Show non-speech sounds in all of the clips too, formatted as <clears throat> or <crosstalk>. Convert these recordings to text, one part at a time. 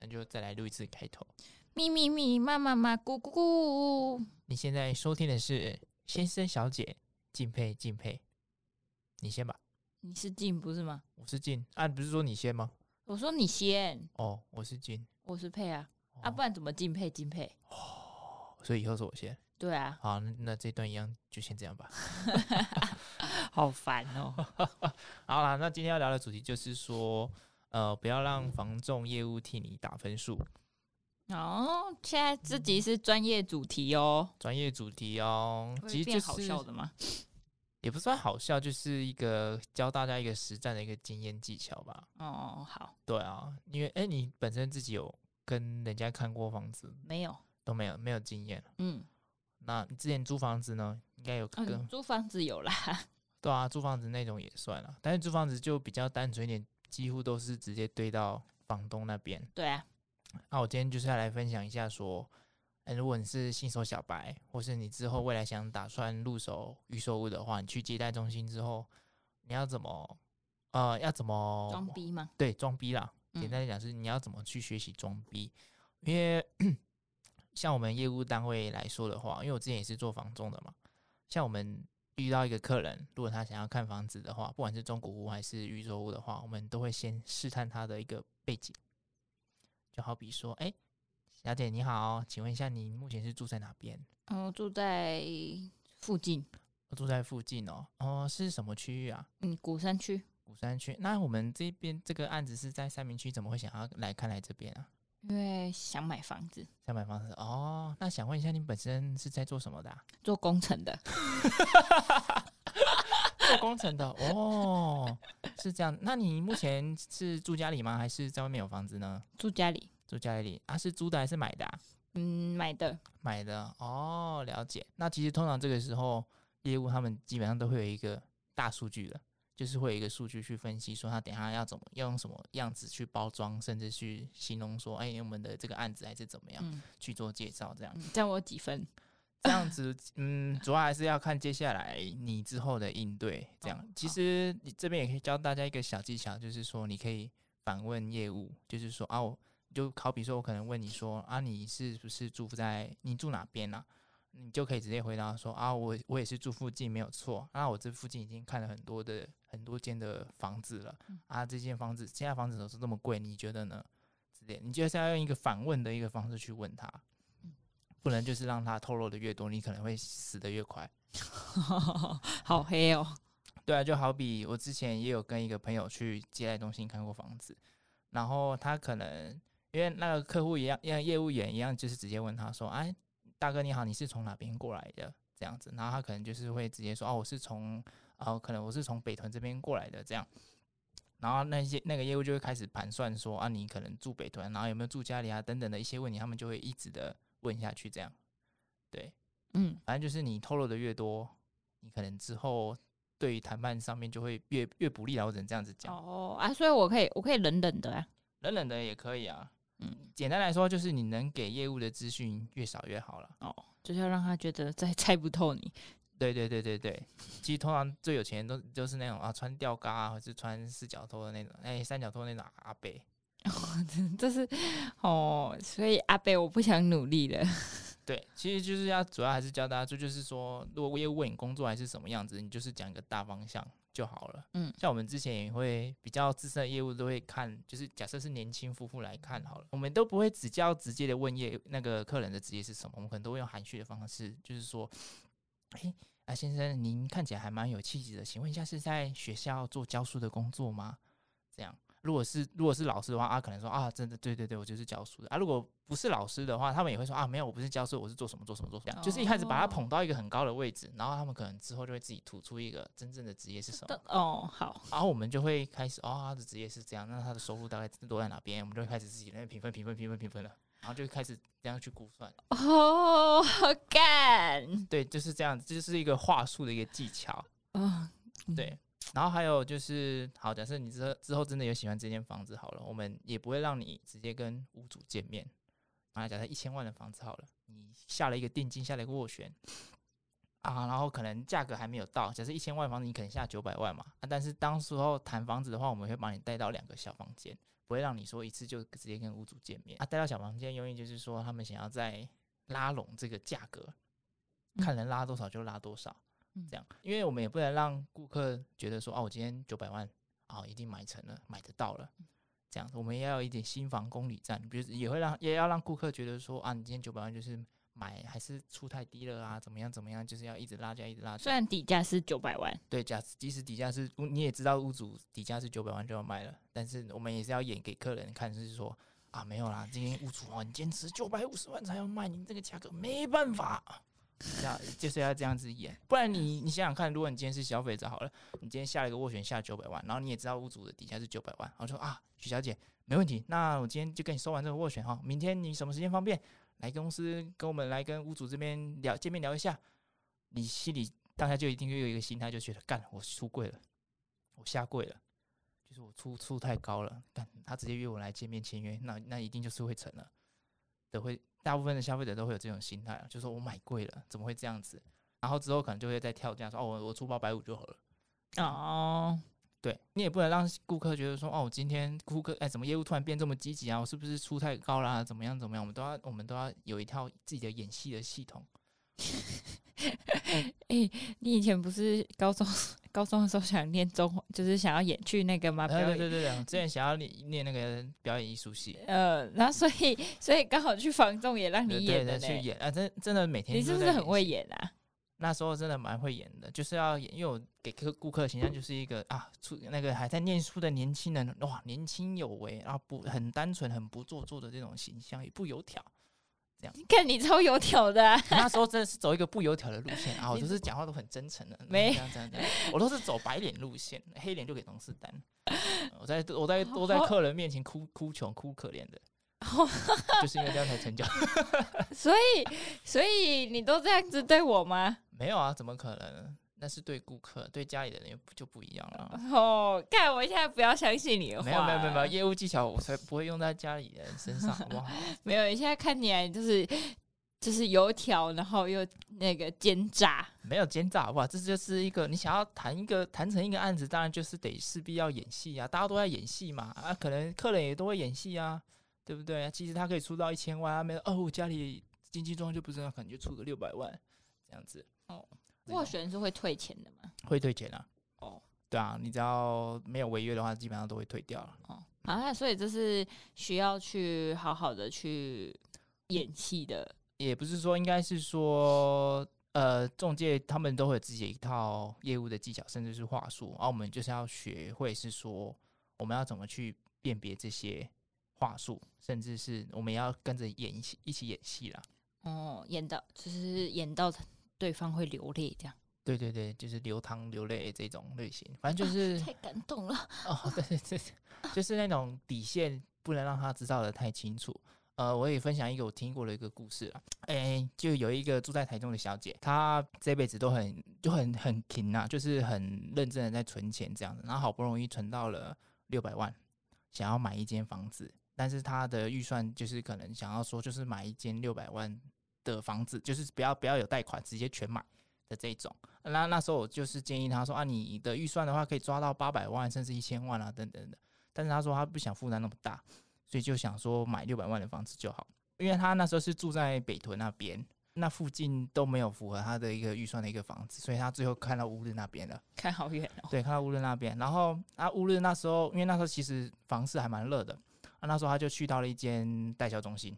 那就再来录一次开头。咪咪咪，妈妈妈，咕咕咕。你现在收听的是先生小姐，敬佩敬佩。你先吧。你是静不是吗？我是静啊，不是说你先吗？我说你先。哦，我是静，我是佩啊。哦、啊，不然怎么敬佩敬佩？哦，所以以后是我先。对啊。好，那，那这段一样就先这样吧。<laughs> 好烦哦。<laughs> 好啦，那今天要聊的主题就是说。呃，不要让房仲业务替你打分数哦。现在这集是专业主题哦，专业主题哦，其实变好笑的吗？<laughs> 也不算好笑，就是一个教大家一个实战的一个经验技巧吧。哦，好，对啊，因为哎，你本身自己有跟人家看过房子没有？都没有，没有经验。嗯，那你之前租房子呢？应该有跟、嗯、租房子有啦。<laughs> 对啊，租房子那种也算了，但是租房子就比较单纯一点。几乎都是直接堆到房东那边。对啊，那我今天就是要来分享一下，说，欸，如果你是新手小白，或是你之后未来想打算入手预售屋的话，你去接待中心之后，你要怎么，呃，要怎么装逼吗？对，装逼啦。简单来讲是你要怎么去学习装逼，因为 <clears throat> 像我们业务单位来说的话，因为我之前也是做房仲的嘛，像我们。遇到一个客人，如果他想要看房子的话，不管是中古屋还是预售屋的话，我们都会先试探他的一个背景。就好比说，哎、欸，小姐你好，请问一下，你目前是住在哪边？嗯，住在附近。我住在附近哦。哦，是什么区域啊？嗯，鼓山区。鼓山区。那我们这边这个案子是在三明区，怎么会想要来看来这边啊？因为想买房子，想买房子哦。那想问一下，你本身是在做什么的啊？做工程的。<laughs> 做工程的哦，是这样。那你目前是住家里吗？还是在外面有房子呢？住家里，住家里啊？是租的还是买的啊？嗯，买的，买的。哦，了解。那其实通常这个时候，业务他们基本上都会有一个大数据的。就是会有一个数据去分析，说他等下要怎么要用什么样子去包装，甚至去形容说，哎，我们的这个案子还是怎么样、嗯、去做介绍，这样。这样我几分？<laughs> 这样子，嗯，主要还是要看接下来你之后的应对。这样，其实你这边也可以教大家一个小技巧，就是说你可以反问业务，就是说啊，我就好比说我可能问你说啊，你是不是住在你住哪边啊？你就可以直接回答说啊，我我也是住附近，没有错。那我这附近已经看了很多的很多间的房子了啊，这间房子现在房子都是这么贵，你觉得呢？之类，你就是要用一个反问的一个方式去问他，不能就是让他透露的越多，你可能会死的越快。<laughs> 好黑哦。对啊，就好比我之前也有跟一个朋友去接待中心看过房子，然后他可能因为那个客户一样，因为业务员一样，就是直接问他说，哎。大哥你好，你是从哪边过来的？这样子，然后他可能就是会直接说，哦，我是从，哦，可能我是从北屯这边过来的，这样。然后那些那个业务就会开始盘算说，啊，你可能住北屯，然后有没有住家里啊，等等的一些问题，他们就会一直的问下去，这样。对，嗯，反正就是你透露的越多，你可能之后对于谈判上面就会越越不利啊，我只能这样子讲。哦啊，所以我可以我可以冷冷的啊，冷冷的也可以啊。嗯，简单来说就是你能给业务的资讯越少越好了哦，就是要让他觉得再猜不透你。对对对对对，其实通常最有钱的都就是那种啊穿吊嘎啊，或是穿四脚拖的那种，哎三角拖那种阿伯。<laughs> 哦，这是哦，所以阿伯我不想努力了。<laughs> 对，其实就是要主要还是教大家，就就是说，如果业务问你工作还是什么样子，你就是讲一个大方向。就好了。嗯，像我们之前也会比较资深的业务都会看，就是假设是年轻夫妇来看好了，我们都不会只叫直接的问业那个客人的职业是什么，我们可能都会用含蓄的方式，就是说，哎，啊先生，您看起来还蛮有气质的，请问一下是在学校做教书的工作吗？这样。如果是如果是老师的话啊，可能说啊，真的对对对，我就是教书的啊。如果不是老师的话，他们也会说啊，没有，我不是教书，我是做什么做什么做什么。就是一开始把他捧到一个很高的位置，然后他们可能之后就会自己吐出一个真正的职业是什么。哦，好。然后我们就会开始哦，他的职业是这样，那他的收入大概落在哪边？我们就会开始自己那边评分评分评分评分了，然后就开始这样去估算。哦，好干。对，就是这样，这就是一个话术的一个技巧。啊、哦，对。然后还有就是，好，假设你之后之后真的有喜欢这间房子，好了，我们也不会让你直接跟屋主见面。啊，假设一千万的房子好了，你下了一个定金，下了一个斡旋，啊，然后可能价格还没有到，假设一千万的房子，你可能下九百万嘛，啊，但是当时候谈房子的话，我们会帮你带到两个小房间，不会让你说一次就直接跟屋主见面啊。带到小房间，用意就是说他们想要再拉拢这个价格，看能拉多少就拉多少，这样，因为我们也不能让顾客觉得说，哦，我今天九百万啊，一定买成了，买得到了，这样，我们也要有一点新房公里战，比如也会让也要让顾客觉得说，啊，你今天九百万就是。买还是出太低了啊？怎么样？怎么样？就是要一直拉价，一直拉价。虽然底价是九百万，对，假即使底价是，你也知道屋主底价是九百万就要卖了，但是我们也是要演给客人看，就是说啊，没有啦，今天屋主啊，你坚持九百五十万才要卖，你这个价格没办法，这样就是要这样子演，不然你你想想看，如果你今天是消费者好了，你今天下了一个斡旋下九百万，然后你也知道屋主的底价是九百万，然后说啊，许小姐没问题，那我今天就跟你收完这个斡旋哈，明天你什么时间方便？来公司跟我们来跟屋主这边聊见面聊一下，你心里当下就一定又有一个心态，就觉得干我出柜了，我下跪了，就是我出出太高了，干他直接约我来见面签约，那那一定就是会成了，都会大部分的消费者都会有这种心态，就说我买贵了，怎么会这样子？然后之后可能就会再跳价说哦，我我出八百五就好了，哦。对，你也不能让顾客觉得说哦，我今天顾客哎，怎么业务突然变这么积极啊？我是不是出太高啦？怎么样怎么样？我们都要我们都要有一套自己的演戏的系统。<laughs> 哎、欸，你以前不是高中高中的时候想念中，<laughs> 就是想要演去那个吗？对对对对，<laughs> 之前想要念念那个表演艺术系。呃，然后所以所以刚好去房仲也让你演的去演啊，真真的每天你是不是很会演啊？那时候真的蛮会演的，就是要演，因为我给客顾客的形象就是一个啊，出那个还在念书的年轻人，哇，年轻有为，然后不很单纯、很不做作的这种形象，也不油条，这样。你看你超油条的、啊，那时候真的是走一个不油条的路线啊，我就是讲话都很真诚的，没这样这样这样，我都是走白脸路线，黑脸就给同事担。我在我在我在客人面前哭哭穷哭可怜的。<laughs> 就是因为这样才成交，所以所以你都这样子对我吗？没有啊，怎么可能？那是对顾客，对家里的人就不一样了。<laughs> 哦，看我现在不要相信你的话。没有没有没有，业务技巧我才不会用在家里人身上，好不好？<laughs> 没有，你现在看起来就是就是油条，然后又那个奸诈，没有奸诈，好不好？这就是一个你想要谈一个谈成一个案子，当然就是得势必要演戏啊，大家都在演戏嘛啊，可能客人也都会演戏啊。对不对？其实他可以出到一千万，他没有哦，我家里经济状况就不是那，可能就出个六百万这样子。哦，斡旋是会退钱的吗？会退钱啊。哦，对啊，你只要没有违约的话，基本上都会退掉了。哦，啊，所以这是需要去好好的去演戏的。也不是说，应该是说，呃，中介他们都会有自己一套业务的技巧，甚至是话术，然后我们就是要学会是说，我们要怎么去辨别这些。话术，甚至是我们要跟着演一起一起演戏啦。哦，演到就是演到对方会流泪这样。对对对，就是流汤流泪这种类型，反正就是、啊、太感动了。哦，对对对，就是那种底线不能让他知道的太清楚。呃，我也分享一个我听过的一个故事啊。哎，就有一个住在台中的小姐，她这辈子都很就很很勤啊，就是很认真的在存钱这样子，然后好不容易存到了六百万，想要买一间房子。但是她的预算就是可能想要说，就是买一间六百万的房子，就是不要不要有贷款，直接全买的这种。那那时候我就是建议他说啊，你的预算的话可以抓到八百万甚至一千万啊等等的。但是他说他不想负担那么大，所以就想说买六百万的房子就好。因为他那时候是住在北屯那边，那附近都没有符合他的一个预算的一个房子，所以他最后看到乌日那边了。<laughs> 看好远哦。对，看到乌日那边。然后啊，乌日那时候，因为那时候其实房市还蛮热的。啊，那时候他就去到了一间代销中心，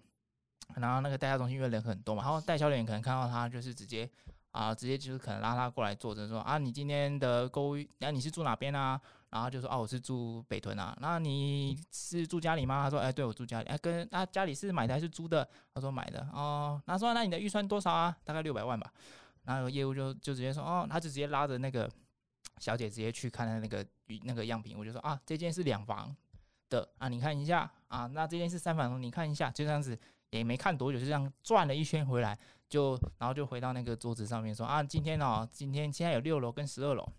然后那个代销中心因为人很多嘛，然后代销人员可能看到他就是直接啊，直接就是可能拉他过来坐着说啊，你今天的购物，那、啊、你是住哪边啊？然后就说啊，我是住北屯啊。那你是住家里吗？他说哎、对我住家里。哎、啊，跟那、啊、家里是买的还是租的？他说买的哦。他说那你的预算多少啊？大概六百万吧。然后业务就就直接说哦，他就直接拉着那个小姐直接去看那个那个样品。我就说啊，这间是两房。的啊，你看一下啊，那这件是三房，你看一下，就这样子，也没看多久，就这样转了一圈回来，就然后就回到那个桌子上面说啊，今天哦，今天现在有六楼跟十二楼，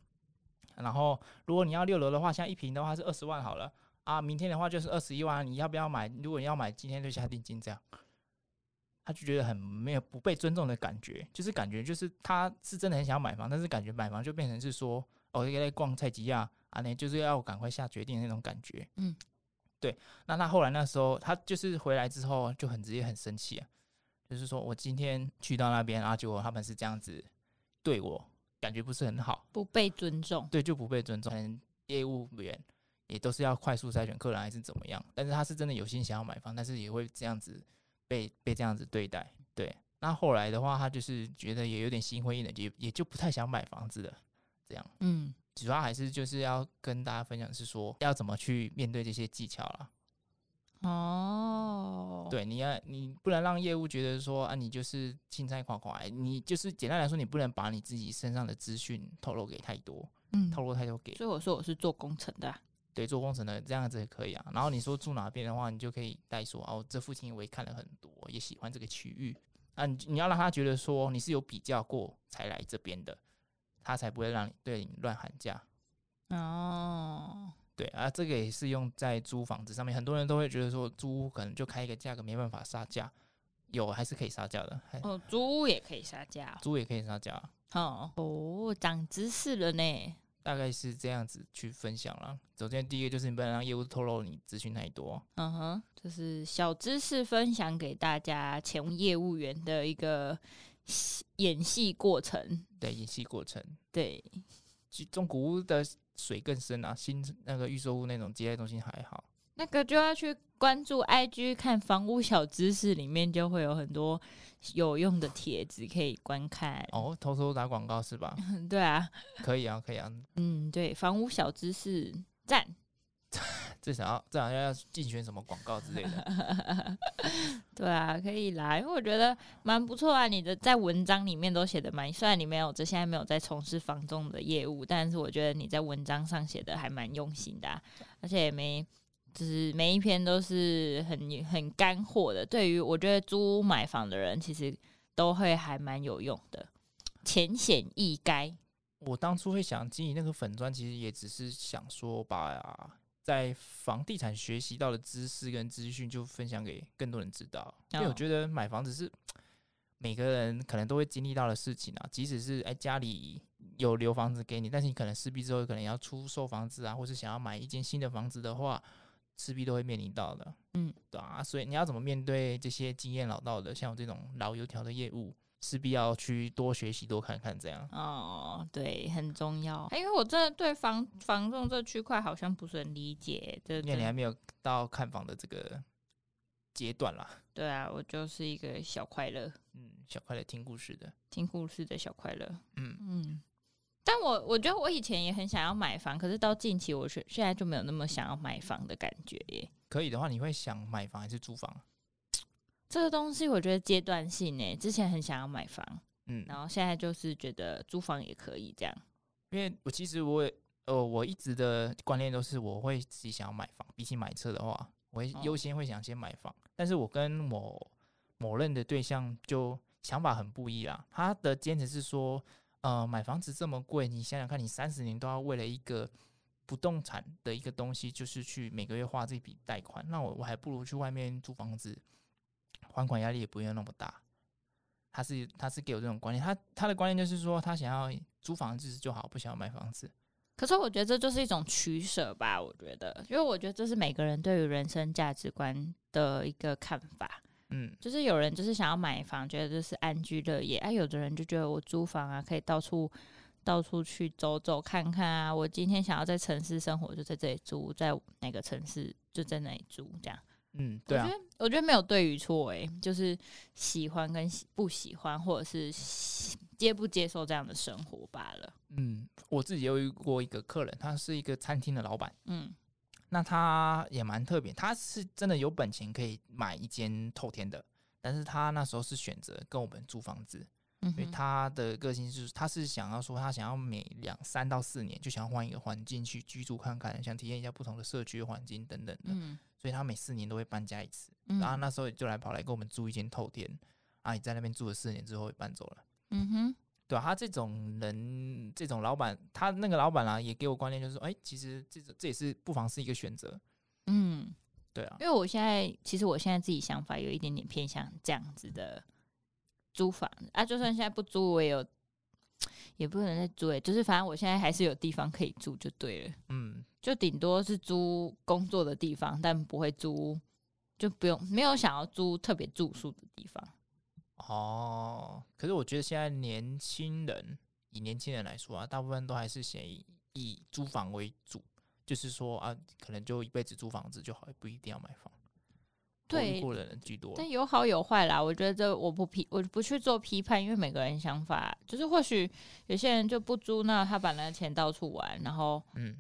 然后如果你要六楼的话，现在一平的话是二十万好了啊，明天的话就是二十一万，你要不要买？如果你要买，今天就下定金这样，他就觉得很没有不被尊重的感觉，就是感觉就是他是真的很想要买房，但是感觉买房就变成是说哦，在逛菜吉亚啊，那就是要赶快下决定的那种感觉，嗯。对，那他后来那时候，他就是回来之后就很直接，很生气啊，就是说我今天去到那边，然后结果他们是这样子对我，感觉不是很好，不被尊重，对，就不被尊重。可能业务员也都是要快速筛选客人还是怎么样，但是他是真的有心想要买房，但是也会这样子被被这样子对待。对，那后来的话，他就是觉得也有点心灰意冷，也也就不太想买房子了，这样，嗯。主要还是就是要跟大家分享，是说要怎么去面对这些技巧啦。哦，对，你要你不能让业务觉得说啊，你就是青菜夸夸，你就是简单来说，你不能把你自己身上的资讯透露给太多，嗯，透露太多给。所以我说我是做工程的啊，对，做工程的这样子也可以啊。然后你说住哪边的话，你就可以带说哦，这附近我也看了很多，也喜欢这个区域。啊，你你要让他觉得说你是有比较过才来这边的。他才不会让你对你乱喊价哦。对啊，这个也是用在租房子上面。很多人都会觉得说，租屋可能就开一个价格，没办法杀价。有还是可以杀价的。哦，租屋也可以杀价，租也可以杀价。哦哦，长知识了呢。大概是这样子去分享了。首先，第一个就是你不能让业务透露你资讯太多。嗯哼，就是小知识分享给大家，前业务员的一个。演戏过程，对，演戏过程，对，中古屋的水更深啊，新那个预售屋那种接待中心还好，那个就要去关注 IG 看房屋小知识，里面就会有很多有用的帖子可以观看。哦，偷偷打广告是吧？<laughs> 对啊，可以啊，可以啊，嗯，对，房屋小知识赞。<laughs> 至少要，至少要竞选什么广告之类的。<laughs> 对啊，可以啦，因为我觉得蛮不错啊。你的在文章里面都写的蛮，虽然你没有这现在没有在从事房仲的业务，但是我觉得你在文章上写的还蛮用心的啊，而且也没，就是每一篇都是很很干货的。对于我觉得租屋买房的人，其实都会还蛮有用的，浅显易赅。我当初会想经营那个粉砖，其实也只是想说把。在房地产学习到的知识跟资讯，就分享给更多人知道。因为我觉得买房子是每个人可能都会经历到的事情啊。即使是哎家里有留房子给你，但是你可能势必之后可能要出售房子啊，或是想要买一间新的房子的话，势必都会面临到的。嗯，对啊。所以你要怎么面对这些经验老道的，像我这种老油条的业务？势必要去多学习、多看看，这样哦，对，很重要。因为我真的对房房仲这区块好像不是很理解，这因为你还没有到看房的这个阶段啦。对啊，我就是一个小快乐，嗯，小快乐听故事的，听故事的小快乐，嗯嗯。但我我觉得我以前也很想要买房，可是到近期，我现现在就没有那么想要买房的感觉耶。可以的话，你会想买房还是租房？这个东西我觉得阶段性诶，之前很想要买房，嗯，然后现在就是觉得租房也可以这样。因为我其实我也呃，我一直的观念都是我会自己想要买房，比起买车的话，我会优先会想先买房。哦，但是我跟某某任的对象就想法很不一样，他的坚持是说，呃，买房子这么贵，你想想看，你三十年都要为了一个不动产的一个东西，就是去每个月花这笔贷款，那我我还不如去外面租房子。还款压力也不用那么大，他是他是给我这种观念，他他的观念就是说，他想要租房子就好，不想要买房子。可是我觉得这就是一种取舍吧，我觉得，因为我觉得这是每个人对于人生价值观的一个看法。嗯，就是有人就是想要买房，觉得这是安居乐业，啊，有的人就觉得我租房啊，可以到处到处去走走看看啊。我今天想要在城市生活，就在这里租，在哪个城市就在那里租，这样。嗯，对啊，我觉得我觉得没有对与错，哎，就是喜欢跟不喜欢，或者是接不接受这样的生活罢了。嗯，我自己有遇过一个客人，他是一个餐厅的老板，嗯，那他也蛮特别，他是真的有本钱可以买一间透天的，但是他那时候是选择跟我们租房子，嗯，因为他的个性就是他是想要说他想要每两三到四年就想要换一个环境去居住看看，想体验一下不同的社区环境等等的，嗯。所以他每四年都会搬家一次，嗯、然后那时候就来跑来跟我们租一间透天，啊，你在那边住了四年之后也搬走了，嗯哼，对啊，他这种人，这种老板，他那个老板啊，也给我观念，就是说，哎、欸，其实这这也是不妨是一个选择，嗯，对啊，因为我现在其实我现在自己想法有一点点偏向这样子的租房啊，就算现在不租，我也有也不能再租诶，就是反正我现在还是有地方可以住就对了。嗯，就顶多是租工作的地方，但不会租，就不用没有想要租特别住宿的地方。哦，可是我觉得现在年轻人，以年轻人来说啊，大部分都还是先以，以租房为主，就是说啊，可能就一辈子租房子就好，也不一定要买房。对，过的人居多，但有好有坏啦。我觉得这我不批，我不去做批判，因为每个人想法就是，或许有些人就不租，那他把那个钱到处玩，然后嗯，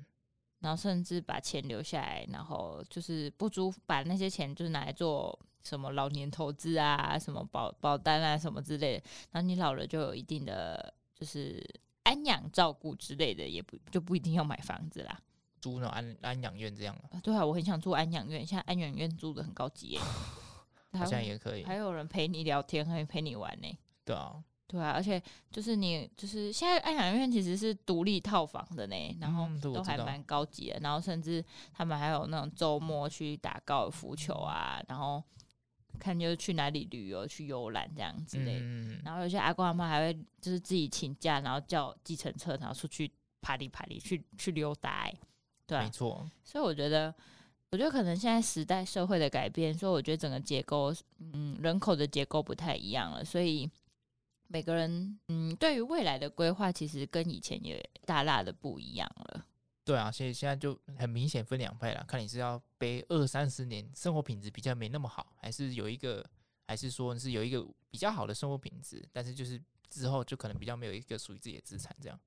然后甚至把钱留下来，然后就是不租，把那些钱就是拿来做什么老年投资啊，什么保保单啊，什么之类的。然后你老了就有一定的就是安养照顾之类的，也不就不一定要买房子啦。租那种安安养院这样啊，对啊，我很想住安养院，现在安养院住的很高级耶，<laughs> 好像也可以，还有人陪你聊天，还陪你玩呢。对啊，对啊，而且就是你就是现在安养院其实是独立套房的呢，然后都还蛮高级的，然后甚至他们还有那种周末去打高尔夫球啊，然后看就是去哪里旅游去游览这样之类，嗯、然后有些阿公阿妈还会就是自己请假，然后叫计程车，然后出去爬里爬里去去溜达。对啊，没错，所以我觉得，我觉得可能现在时代社会的改变，所以我觉得整个结构，嗯，人口的结构不太一样了，所以每个人，嗯，对于未来的规划，其实跟以前也大大的不一样了。对啊，所以现在就很明显分两派了，看你是要背二三十年生活品质比较没那么好，还是有一个，还是说是有一个比较好的生活品质，但是就是之后就可能比较没有一个属于自己的资产这样。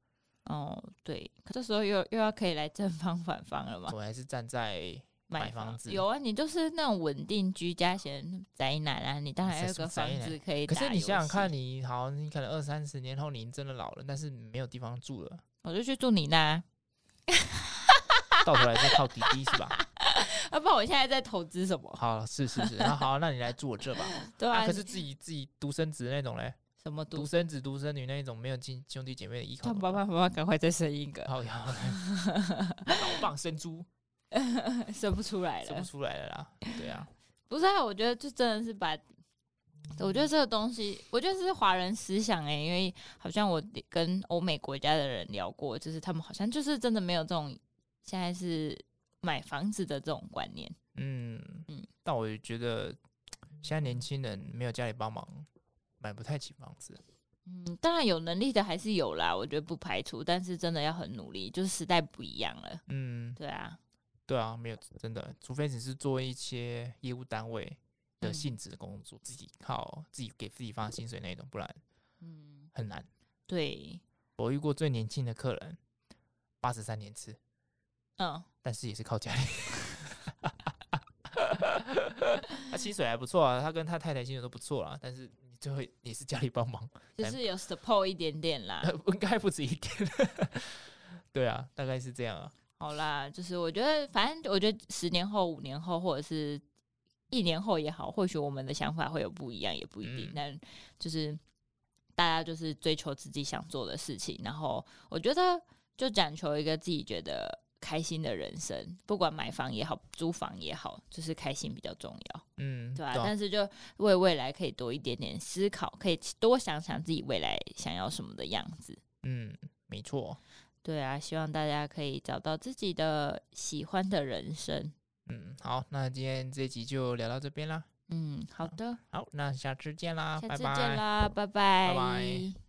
哦，对，可这时候又又要可以来正方反方了嘛？我还是站在买房子，有啊，你就是那种稳定居家型宅男啊，你当然有个房子可以。可是你想想看，你好，你可能二三十年后你真的老了，但是没有地方住了，我就去住你那。到头来再靠滴滴是吧？<laughs> 要不然我现在在投资什么？好，是是是，那好，那你来住我这吧。<laughs> 对啊，可是自己自己独生子那种嘞。什么独生子、独生女那一种没有亲兄弟姐妹的依靠，爸爸妈妈赶快再生一个，好呀，<laughs> 老棒生珠，<laughs> 生不出来了，生不出来了啦，对啊，<laughs> 不是啊，我觉得就真的是把，我觉得这个东西，我觉得是华人思想哎、欸，因为好像我跟欧美国家的人聊过，就是他们好像就是真的没有这种现在是买房子的这种观念，嗯嗯，但我觉得现在年轻人没有家里帮忙。买不太起房子，嗯，当然有能力的还是有啦，我觉得不排除，但是真的要很努力，就是时代不一样了，嗯，对啊，对啊，没有真的，除非只是做一些业务单位的性质的工作，嗯、自己靠自己给自己发薪水那种，不然，嗯，很难。对，我遇过最年轻的客人，八十三年次，嗯，但是也是靠家里，他薪水还不错啊，他跟他太太薪水都不错啊，但是。你最后也是家里帮忙，就是有 support 一点点啦，<laughs> 应该不止一点。<laughs> 对啊，大概是这样啊。好啦，就是我觉得，反正我觉得十年后、五年后，或者是一年后也好，或许我们的想法会有不一样，也不一定。嗯、但就是大家就是追求自己想做的事情，然后我觉得就讲求一个自己觉得。开心的人生，不管买房也好，租房也好，就是开心比较重要。嗯，对吧？但是就为未来可以多一点点思考，可以多想想自己未来想要什么的样子。嗯，没错。对啊，希望大家可以找到自己的喜欢的人生。嗯，好，那今天这集就聊到这边啦。嗯，好的。好，那下次见啦，下次见啦，拜拜。拜拜。拜拜。